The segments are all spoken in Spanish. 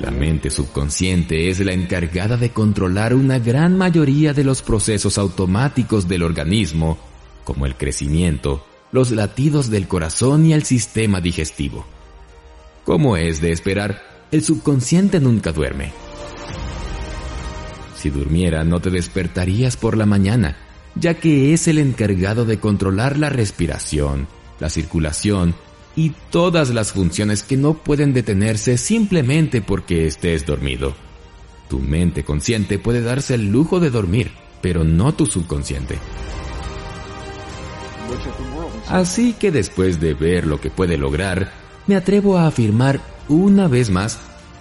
La mente subconsciente es la encargada de controlar una gran mayoría de los procesos automáticos del organismo, como el crecimiento, los latidos del corazón y el sistema digestivo. Como es de esperar, el subconsciente nunca duerme. Si durmiera no te despertarías por la mañana, ya que es el encargado de controlar la respiración, la circulación y todas las funciones que no pueden detenerse simplemente porque estés dormido. Tu mente consciente puede darse el lujo de dormir, pero no tu subconsciente. Así que después de ver lo que puede lograr, me atrevo a afirmar una vez más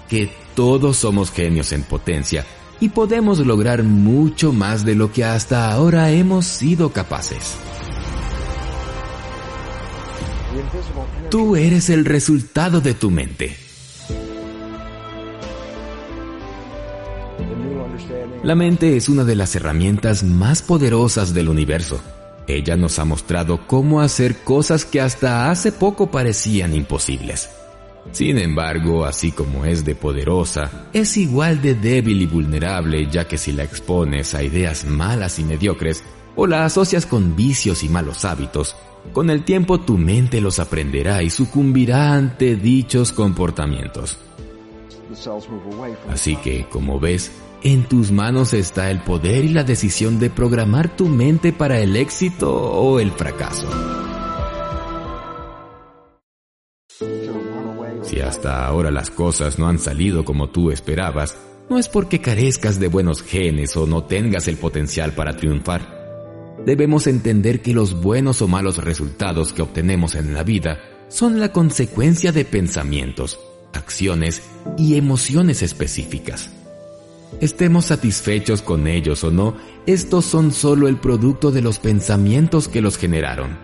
que todos somos genios en potencia y podemos lograr mucho más de lo que hasta ahora hemos sido capaces. Tú eres el resultado de tu mente. La mente es una de las herramientas más poderosas del universo. Ella nos ha mostrado cómo hacer cosas que hasta hace poco parecían imposibles. Sin embargo, así como es de poderosa, es igual de débil y vulnerable ya que si la expones a ideas malas y mediocres o la asocias con vicios y malos hábitos, con el tiempo tu mente los aprenderá y sucumbirá ante dichos comportamientos. Así que, como ves, en tus manos está el poder y la decisión de programar tu mente para el éxito o el fracaso. Si hasta ahora las cosas no han salido como tú esperabas, no es porque carezcas de buenos genes o no tengas el potencial para triunfar debemos entender que los buenos o malos resultados que obtenemos en la vida son la consecuencia de pensamientos, acciones y emociones específicas. Estemos satisfechos con ellos o no, estos son solo el producto de los pensamientos que los generaron.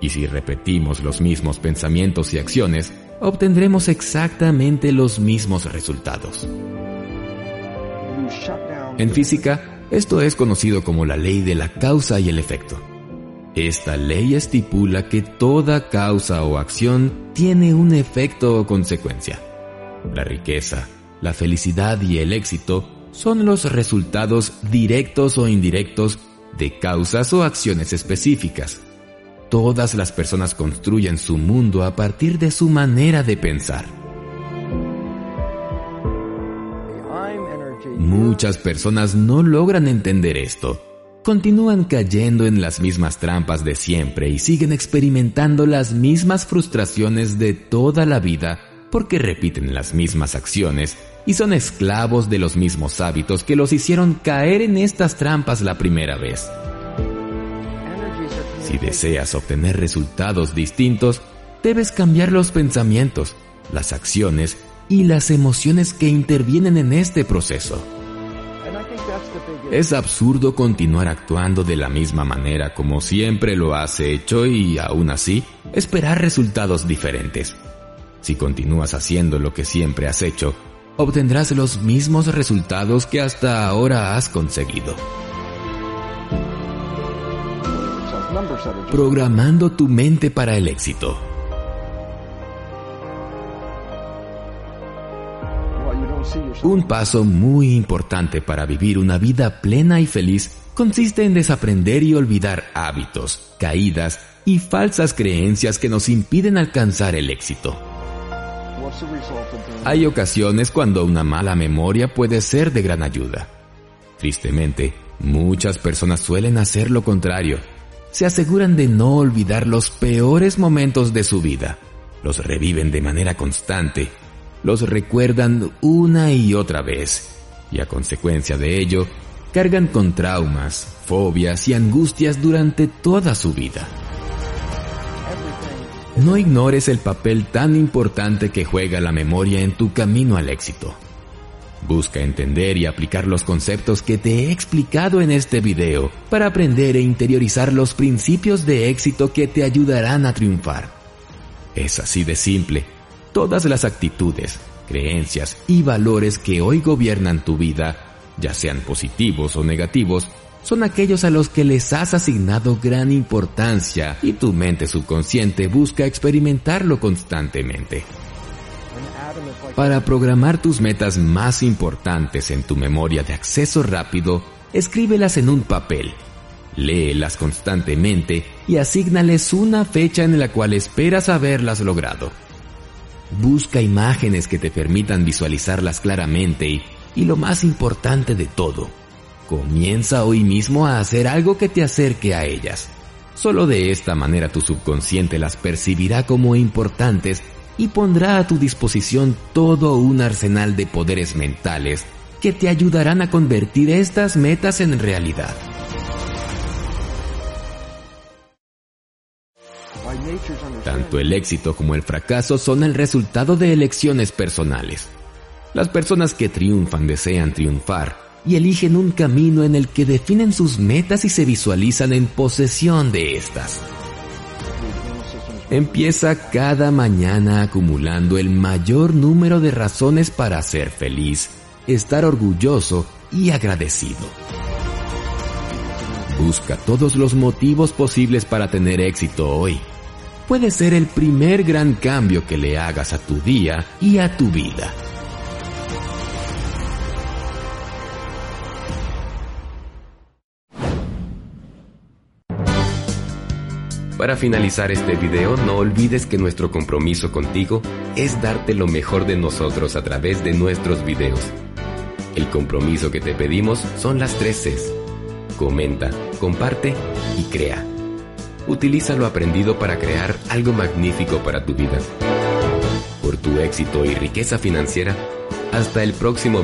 Y si repetimos los mismos pensamientos y acciones, obtendremos exactamente los mismos resultados. En física, esto es conocido como la ley de la causa y el efecto. Esta ley estipula que toda causa o acción tiene un efecto o consecuencia. La riqueza, la felicidad y el éxito son los resultados directos o indirectos de causas o acciones específicas. Todas las personas construyen su mundo a partir de su manera de pensar. Muchas personas no logran entender esto. Continúan cayendo en las mismas trampas de siempre y siguen experimentando las mismas frustraciones de toda la vida porque repiten las mismas acciones y son esclavos de los mismos hábitos que los hicieron caer en estas trampas la primera vez. Si deseas obtener resultados distintos, debes cambiar los pensamientos, las acciones y las emociones que intervienen en este proceso. Es absurdo continuar actuando de la misma manera como siempre lo has hecho y aún así esperar resultados diferentes. Si continúas haciendo lo que siempre has hecho, obtendrás los mismos resultados que hasta ahora has conseguido. Programando tu mente para el éxito. Un paso muy importante para vivir una vida plena y feliz consiste en desaprender y olvidar hábitos, caídas y falsas creencias que nos impiden alcanzar el éxito. Hay ocasiones cuando una mala memoria puede ser de gran ayuda. Tristemente, muchas personas suelen hacer lo contrario. Se aseguran de no olvidar los peores momentos de su vida. Los reviven de manera constante los recuerdan una y otra vez, y a consecuencia de ello, cargan con traumas, fobias y angustias durante toda su vida. No ignores el papel tan importante que juega la memoria en tu camino al éxito. Busca entender y aplicar los conceptos que te he explicado en este video para aprender e interiorizar los principios de éxito que te ayudarán a triunfar. Es así de simple todas las actitudes, creencias y valores que hoy gobiernan tu vida, ya sean positivos o negativos, son aquellos a los que les has asignado gran importancia y tu mente subconsciente busca experimentarlo constantemente. Para programar tus metas más importantes en tu memoria de acceso rápido, escríbelas en un papel. Léelas constantemente y asígnales una fecha en la cual esperas haberlas logrado. Busca imágenes que te permitan visualizarlas claramente y, y lo más importante de todo, comienza hoy mismo a hacer algo que te acerque a ellas. Solo de esta manera tu subconsciente las percibirá como importantes y pondrá a tu disposición todo un arsenal de poderes mentales que te ayudarán a convertir estas metas en realidad. Tanto el éxito como el fracaso son el resultado de elecciones personales. Las personas que triunfan desean triunfar y eligen un camino en el que definen sus metas y se visualizan en posesión de estas. Empieza cada mañana acumulando el mayor número de razones para ser feliz, estar orgulloso y agradecido. Busca todos los motivos posibles para tener éxito hoy. Puede ser el primer gran cambio que le hagas a tu día y a tu vida. Para finalizar este video, no olvides que nuestro compromiso contigo es darte lo mejor de nosotros a través de nuestros videos. El compromiso que te pedimos son las tres Cs. Comenta, comparte y crea. Utiliza lo aprendido para crear algo magnífico para tu vida. Por tu éxito y riqueza financiera, hasta el próximo